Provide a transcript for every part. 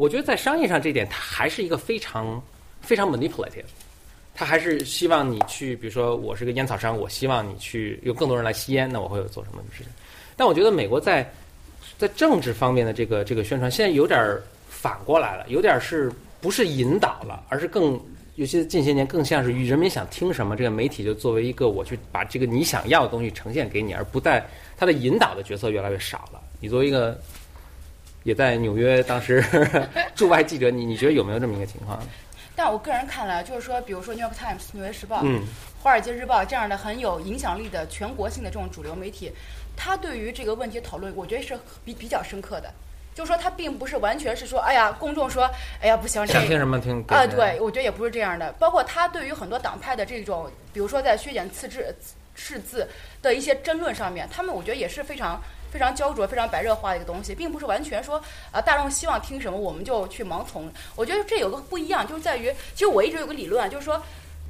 我觉得在商业上这点，它还是一个非常非常 manipulative。它还是希望你去，比如说我是个烟草商，我希望你去有更多人来吸烟，那我会有做什么事情？但我觉得美国在在政治方面的这个这个宣传，现在有点儿反过来了，有点儿是不是引导了，而是更尤其近些年更像是与人民想听什么，这个媒体就作为一个我去把这个你想要的东西呈现给你，而不在它的引导的角色越来越少了。你作为一个也在纽约当时 驻外记者，你你觉得有没有这么一个情况？但我个人看来，就是说，比如说《New York Times》纽约时报、嗯华尔街日报这样的很有影响力的全国性的这种主流媒体，它对于这个问题讨论，我觉得是比比较深刻的。就是说，它并不是完全是说，哎呀，公众说，哎呀，不行，这想听什么听啊，对，我觉得也不是这样的。包括他对于很多党派的这种，比如说在削减次字、赤字的一些争论上面，他们我觉得也是非常非常焦灼、非常白热化的一个东西，并不是完全说啊，大众希望听什么我们就去盲从。我觉得这有个不一样，就是在于，其实我一直有个理论啊，就是说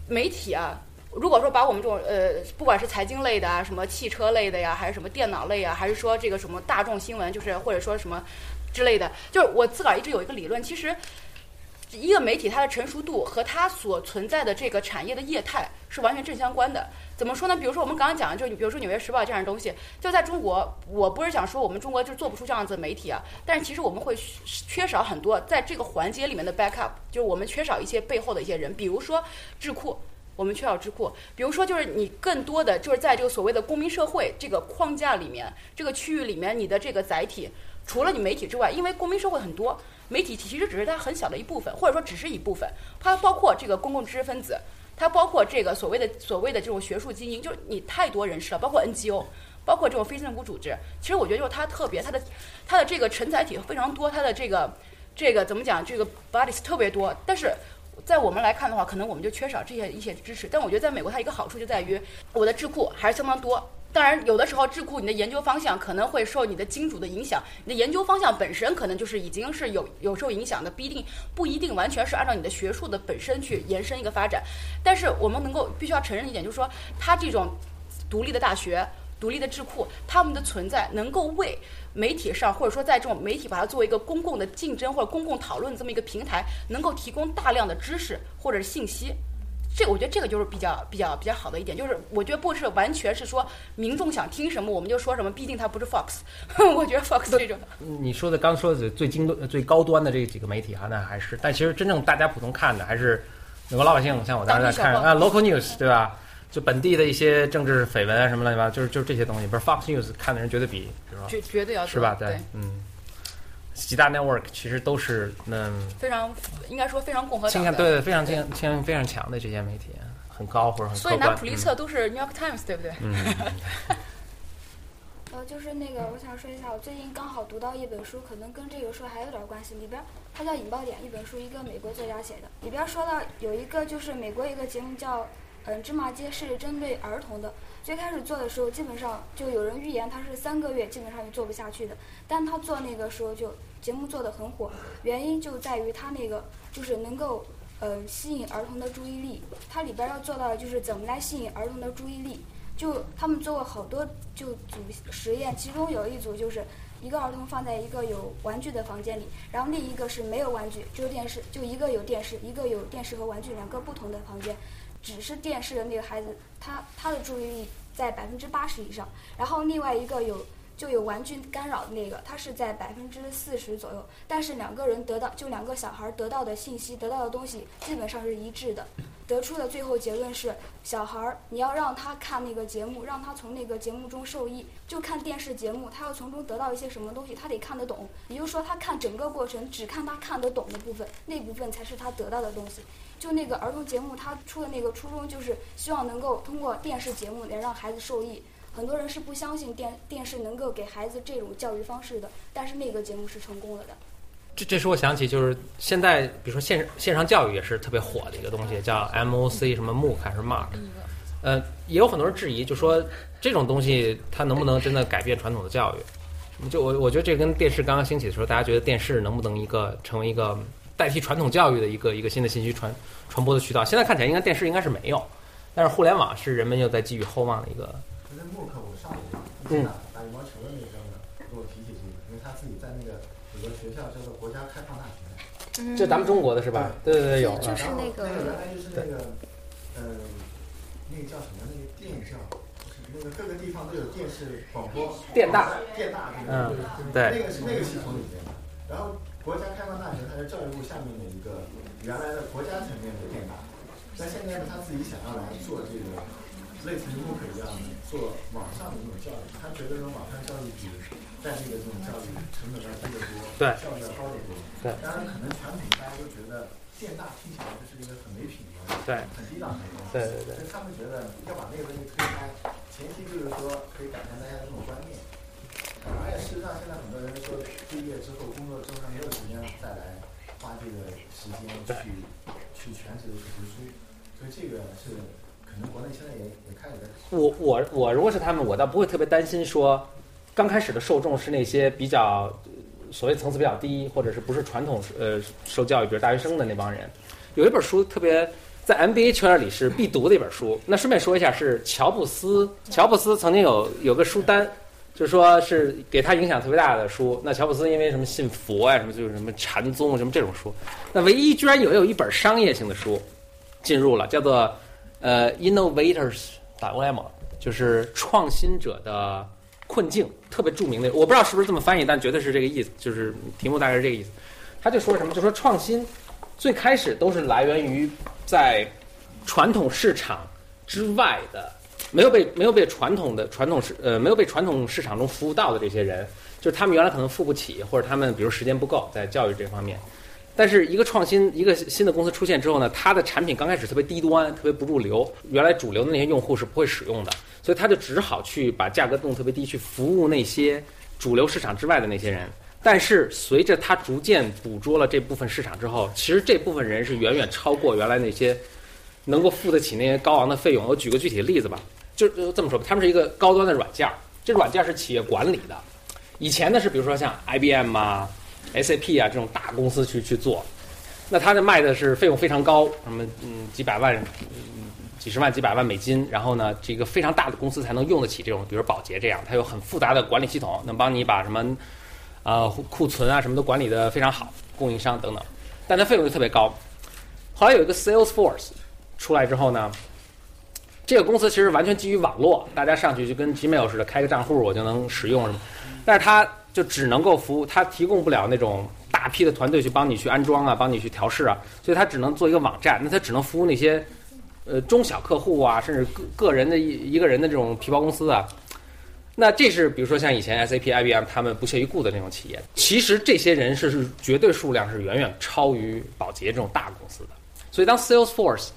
媒体啊。如果说把我们这种呃，不管是财经类的啊，什么汽车类的呀，还是什么电脑类啊，还是说这个什么大众新闻，就是或者说什么之类的，就是我自个儿一直有一个理论，其实一个媒体它的成熟度和它所存在的这个产业的业态是完全正相关的。怎么说呢？比如说我们刚刚讲的，就比如说《纽约时报》这样的东西，就在中国，我不是想说我们中国就做不出这样子的媒体啊，但是其实我们会缺少很多在这个环节里面的 backup，就是我们缺少一些背后的一些人，比如说智库。我们缺少智库，比如说，就是你更多的就是在这个所谓的公民社会这个框架里面，这个区域里面，你的这个载体，除了你媒体之外，因为公民社会很多，媒体其实只是它很小的一部分，或者说只是一部分，它包括这个公共知识分子，它包括这个所谓的所谓的这种学术精英，就是你太多人士了，包括 NGO，包括这种非政府组织，其实我觉得就是它特别，它的它的这个承载体非常多，它的这个这个怎么讲，这个 bodies 特别多，但是。在我们来看的话，可能我们就缺少这些一些支持。但我觉得在美国，它一个好处就在于我的智库还是相当多。当然，有的时候智库你的研究方向可能会受你的金主的影响，你的研究方向本身可能就是已经是有有受影响的，不一定不一定完全是按照你的学术的本身去延伸一个发展。但是我们能够必须要承认一点，就是说它这种独立的大学、独立的智库，他们的存在能够为。媒体上，或者说在这种媒体把它作为一个公共的竞争或者公共讨论这么一个平台，能够提供大量的知识或者是信息，这我觉得这个就是比较比较比较好的一点，就是我觉得不是完全是说民众想听什么我们就说什么，毕竟它不是 Fox，我觉得 Fox 这种。你说的刚说的最精端、最高端的这几个媒体啊，那还是，但其实真正大家普通看的还是美国老百姓，像我当时在看啊，Local News 对吧？就本地的一些政治绯闻啊什么乱七八糟，就是就是这些东西。不是 Fox News 看的人绝对比，是吧？绝绝对要是吧？对，嗯，几大 network 其实都是嗯非常应该说非常共和倾向对非常倾向非常强的这些媒体，很高或者很所以拿普利策都是 New York Times 对不对？嗯。呃，就是那个，我想说一下，我最近刚好读到一本书，可能跟这个书还有点关系。里边它叫《引爆点》，一本书，一个美国作家写的。里边说到有一个就是美国一个节目叫。嗯，芝麻街是针对儿童的。最开始做的时候，基本上就有人预言他是三个月基本上就做不下去的。但他做那个时候就节目做的很火，原因就在于他那个就是能够呃吸引儿童的注意力。它里边要做到的就是怎么来吸引儿童的注意力。就他们做过好多就组实验，其中有一组就是一个儿童放在一个有玩具的房间里，然后另一个是没有玩具，就电视，就一个有电视，一个有电视和玩具两个不同的房间。只是电视的那个孩子，他他的注意力在百分之八十以上，然后另外一个有就有玩具干扰的那个，他是在百分之四十左右。但是两个人得到就两个小孩得到的信息得到的东西基本上是一致的，得出的最后结论是，小孩儿你要让他看那个节目，让他从那个节目中受益，就看电视节目，他要从中得到一些什么东西，他得看得懂。也就是说，他看整个过程只看他看得懂的部分，那部分才是他得到的东西。就那个儿童节目，他出的那个初衷就是希望能够通过电视节目来让孩子受益。很多人是不相信电电视能够给孩子这种教育方式的，但是那个节目是成功了的。这这使我想起，就是现在比如说线线上教育也是特别火的一个东西，叫 MOC 什么 MOOC 还是 Mark，呃，也有很多人质疑，就说这种东西它能不能真的改变传统的教育？就我我觉得这跟电视刚刚兴起的时候，大家觉得电视能不能一个成为一个。代替传统教育的一个一个新的信息传传播的渠道，现在看起来应该电视应该是没有，但是互联网是人们又在寄予厚望的一个。那默克我上一个打羽毛球的那个跟我提起这个，因为他自己在那个有个学校叫做国家开放大学，嗯就咱们中国的是吧？对对对，有。就啊是那个原来就是那个，呃，那个叫什么？那个电叫，就是那个各个地方都有电视广播，电大，电大，嗯对对那个是那个系统里面的。然后国家开放大学，它是教育部下面的一个原来的国家层面的电大，那现在呢，他自己想要来做这个类似于慕课一样的做网上的这种教育，他觉得这种网上教育比在地的这种教育成本要低得多，对效率要高得多。对当然可能传统大家都觉得电大听起来就是一个很没品的、对很低档的一个东西。对对对所以他们觉得要把那个东西推开，前提就是说可以改变大家的这种观念。而且事实上，现在很多人说毕业之后工作之后，他没有时间再来花这个时间去去全职的去读书，所以这个是可能国内现在也也开始我我我如果是他们，我倒不会特别担心说，刚开始的受众是那些比较所谓层次比较低，或者是不是传统呃受教育，比如大学生的那帮人。有一本书特别在 MBA 圈里是必读的一本书。那顺便说一下，是乔布斯，乔布斯曾经有有个书单。就说是给他影响特别大的书。那乔布斯因为什么信佛呀、什么就是什么禅宗什么这种书。那唯一居然有有一本商业性的书进入了，叫做呃 Innovators Dilemma，就是创新者的困境，特别著名的。我不知道是不是这么翻译，但绝对是这个意思，就是题目大概是这个意思。他就说什么，就说创新最开始都是来源于在传统市场之外的。没有被没有被传统的传统市呃没有被传统市场中服务到的这些人，就是他们原来可能付不起，或者他们比如时间不够在教育这方面。但是一个创新一个新的公司出现之后呢，它的产品刚开始特别低端，特别不入流，原来主流的那些用户是不会使用的，所以他就只好去把价格弄特别低，去服务那些主流市场之外的那些人。但是随着他逐渐捕捉了这部分市场之后，其实这部分人是远远超过原来那些能够付得起那些高昂的费用。我举个具体的例子吧。就就这么说吧，他们是一个高端的软件儿，这软件儿是企业管理的。以前呢是比如说像 IBM 啊、SAP 啊这种大公司去去做，那它的卖的是费用非常高，什么嗯几百万、几十万、几百万美金，然后呢这个非常大的公司才能用得起这种，比如宝洁这样，它有很复杂的管理系统，能帮你把什么呃库存啊什么都管理的非常好，供应商等等，但它费用就特别高。后来有一个 Salesforce 出来之后呢。这个公司其实完全基于网络，大家上去就跟 Gmail 似的，开个账户我就能使用什么，但是它就只能够服务，它提供不了那种大批的团队去帮你去安装啊，帮你去调试啊，所以它只能做一个网站，那它只能服务那些呃中小客户啊，甚至个个人的一一个人的这种皮包公司啊。那这是比如说像以前 SAP、IBM 他们不屑一顾的那种企业，其实这些人是是绝对数量是远远超于宝洁这种大公司的，所以当 Salesforce。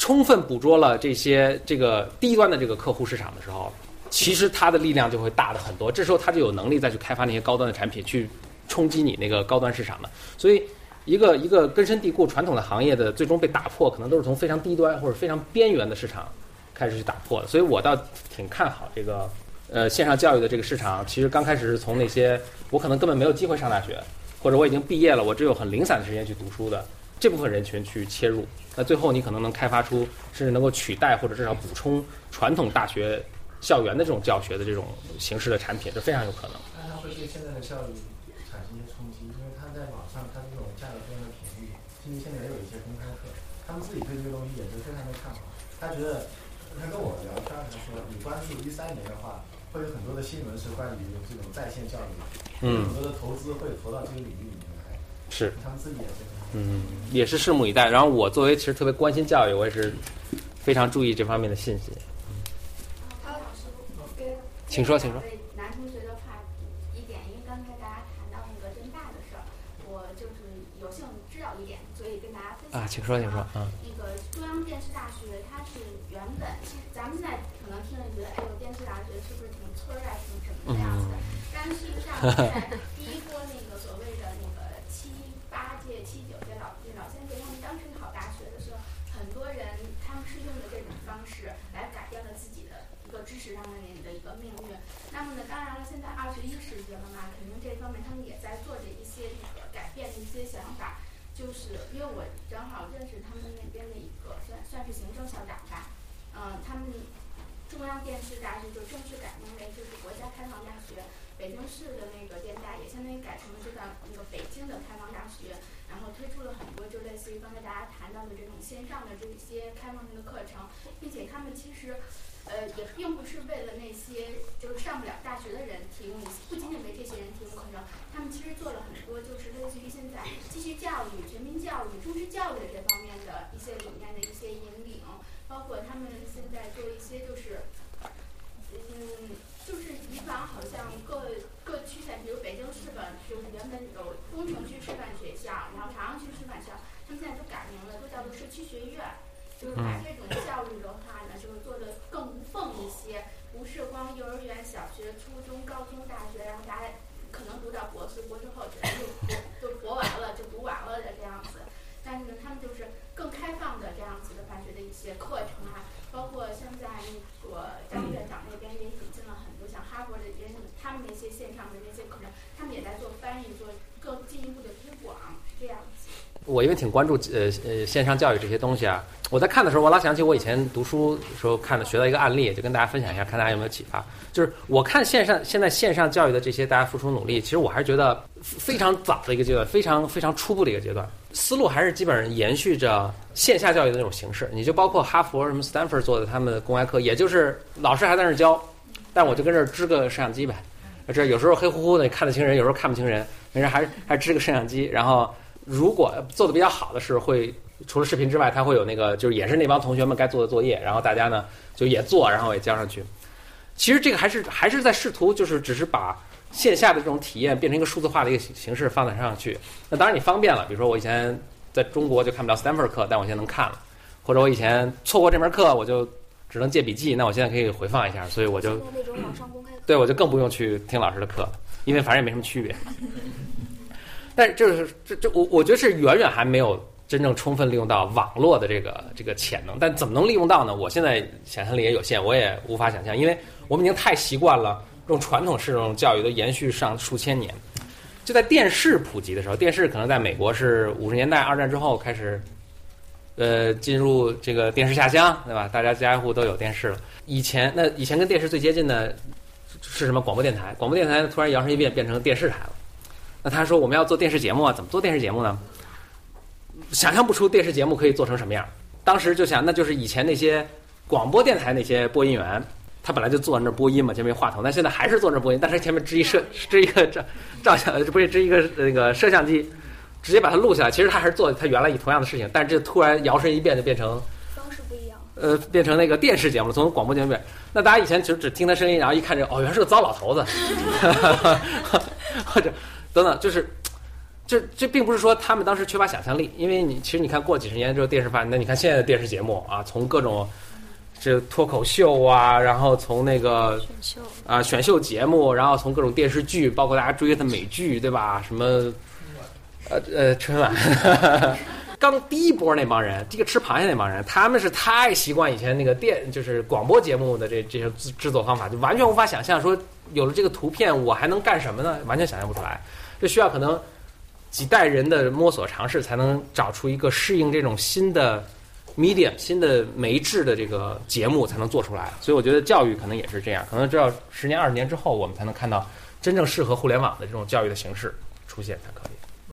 充分捕捉了这些这个低端的这个客户市场的时候，其实它的力量就会大的很多。这时候它就有能力再去开发那些高端的产品，去冲击你那个高端市场的。所以，一个一个根深蒂固传统的行业的最终被打破，可能都是从非常低端或者非常边缘的市场开始去打破的。所以我倒挺看好这个呃线上教育的这个市场。其实刚开始是从那些我可能根本没有机会上大学，或者我已经毕业了，我只有很零散的时间去读书的这部分人群去切入。那最后你可能能开发出，甚至能够取代或者至少补充传统大学校园的这种教学的这种形式的产品，这非常有可能。但它会对现在的教育产生一些冲击，因为它在网上它这种价格非常的便宜，甚至现在也有一些公开课，他们自己对这个东西也是非常的看好。他觉得，他跟我聊天他说，你关注一三年的话，会有很多的新闻是关于这种在线教育，嗯很多的投资会投到这个领域里面来，是，他们自己也是非常。嗯，也是拭目以待。然后我作为其实特别关心教育，我也是非常注意这方面的信息。高老师，跟请说请说男同学的话一点，因为刚才大家谈到那个真大的事儿，我就是有幸知道一点，所以跟大家分享。啊，请说，请说，嗯。那个中央电视大学，它是原本其实咱们现在可能听着觉得，哎呦，电视大学是不是挺村儿啊，挺什么的样子的？但是事实上，在第一波那个所谓的那个七八届、七九届老老先生他们当时考大学的时候，很多人他们是用的这种方式来改变了自己的一个知识上面的一个命运。那么呢，当然了，现在二十一世纪了嘛，肯定这方面他们也在做着一些那个改变的一些想法。就是因为我正好认识他们那边的一个算算是行政校长吧，嗯、他们中央电视大学就正式改名为就是国家开放大学，北京市的那个电大也相当于改成了就叫那个北京的开放大学，然后推出了很多就类似于刚才大家谈到的这种线上的这些开放性的课程，并且他们其实。呃，也并不是为了那些就是上不了大学的人提供一些，不仅仅为这些人提供课程，他们其实做了很多，就是类似于现在继续教育、全民教育、中式教育的这方面的一些理念的一些引领，包括他们现在做一些就是，嗯，就是以往好像各各区县，比如北京师范，就是原本有东城区师范学校，然后朝阳区师范学校，他们现在都改名了，都叫做社区学院，就是把这种教育的话一些，不是光幼儿园、小学、初中、高中、大学，然后大家可能读到博士、博士后就就就博完了，就读完了的这样子。但是呢，他们就是更开放的这样子的大学的一些课程啊，包括现在那个张院长那边也引进了很多像哈佛的人，他们那些线上的那些课程，他们也在做翻译，做更进一步的推广，是这样子。我因为挺关注呃呃线上教育这些东西啊，我在看的时候，我老想起我以前读书时候看的学到一个案例，就跟大家分享一下，看大家有没有启发。就是我看线上现在线上教育的这些大家付出努力，其实我还是觉得非常早的一个阶段，非常非常初步的一个阶段，思路还是基本上延续着线下教育的那种形式。你就包括哈佛什么 Stanford 做的他们的公开课，也就是老师还在那儿教，但我就跟这儿支个摄像机呗，这有时候黑乎乎的看得清人，有时候看不清人，没事还还支个摄像机，然后。如果做的比较好的是，会除了视频之外，它会有那个，就是也是那帮同学们该做的作业，然后大家呢就也做，然后也交上去。其实这个还是还是在试图，就是只是把线下的这种体验变成一个数字化的一个形式放在上去。那当然你方便了，比如说我以前在中国就看不了 Stanford 课，但我现在能看了；或者我以前错过这门课，我就只能借笔记，那我现在可以回放一下，所以我就对我就更不用去听老师的课，因为反正也没什么区别。但就是这这我我觉得是远远还没有真正充分利用到网络的这个这个潜能。但怎么能利用到呢？我现在想象力也有限，我也无法想象，因为我们已经太习惯了这种传统式这种教育都延续上数千年。就在电视普及的时候，电视可能在美国是五十年代二战之后开始，呃，进入这个电视下乡，对吧？大家家家户都有电视了。以前那以前跟电视最接近的是什么？广播电台。广播电台突然摇身一变变成电视台了。那他说我们要做电视节目啊，怎么做电视节目呢？想象不出电视节目可以做成什么样。当时就想，那就是以前那些广播电台那些播音员，他本来就坐在那播音嘛，前面话筒，但现在还是坐那播音，但是前面支一摄 支一个照照相，不是支一个那个摄像机，直接把它录下来。其实他还是做他原来以同样的事情，但是这突然摇身一变就变成方式不一样，呃，变成那个电视节目了，从广播节目变。那大家以前其实只听他声音，然后一看这哦，原来是个糟老头子，或者。等等，就是，这这并不是说他们当时缺乏想象力，因为你其实你看过几十年之后电视发那你看现在的电视节目啊，从各种这脱口秀啊，然后从那个选秀啊选秀节目，然后从各种电视剧，包括大家追的美剧，对吧？什么呃呃春晚，刚第一波那帮人，这个吃螃蟹那帮人，他们是太习惯以前那个电就是广播节目的这这些制制作方法，就完全无法想象说有了这个图片我还能干什么呢？完全想象不出来。这需要可能几代人的摸索尝试，才能找出一个适应这种新的 medium、新的媒质的这个节目，才能做出来。所以我觉得教育可能也是这样，可能这要十年、二十年之后，我们才能看到真正适合互联网的这种教育的形式出现才可以。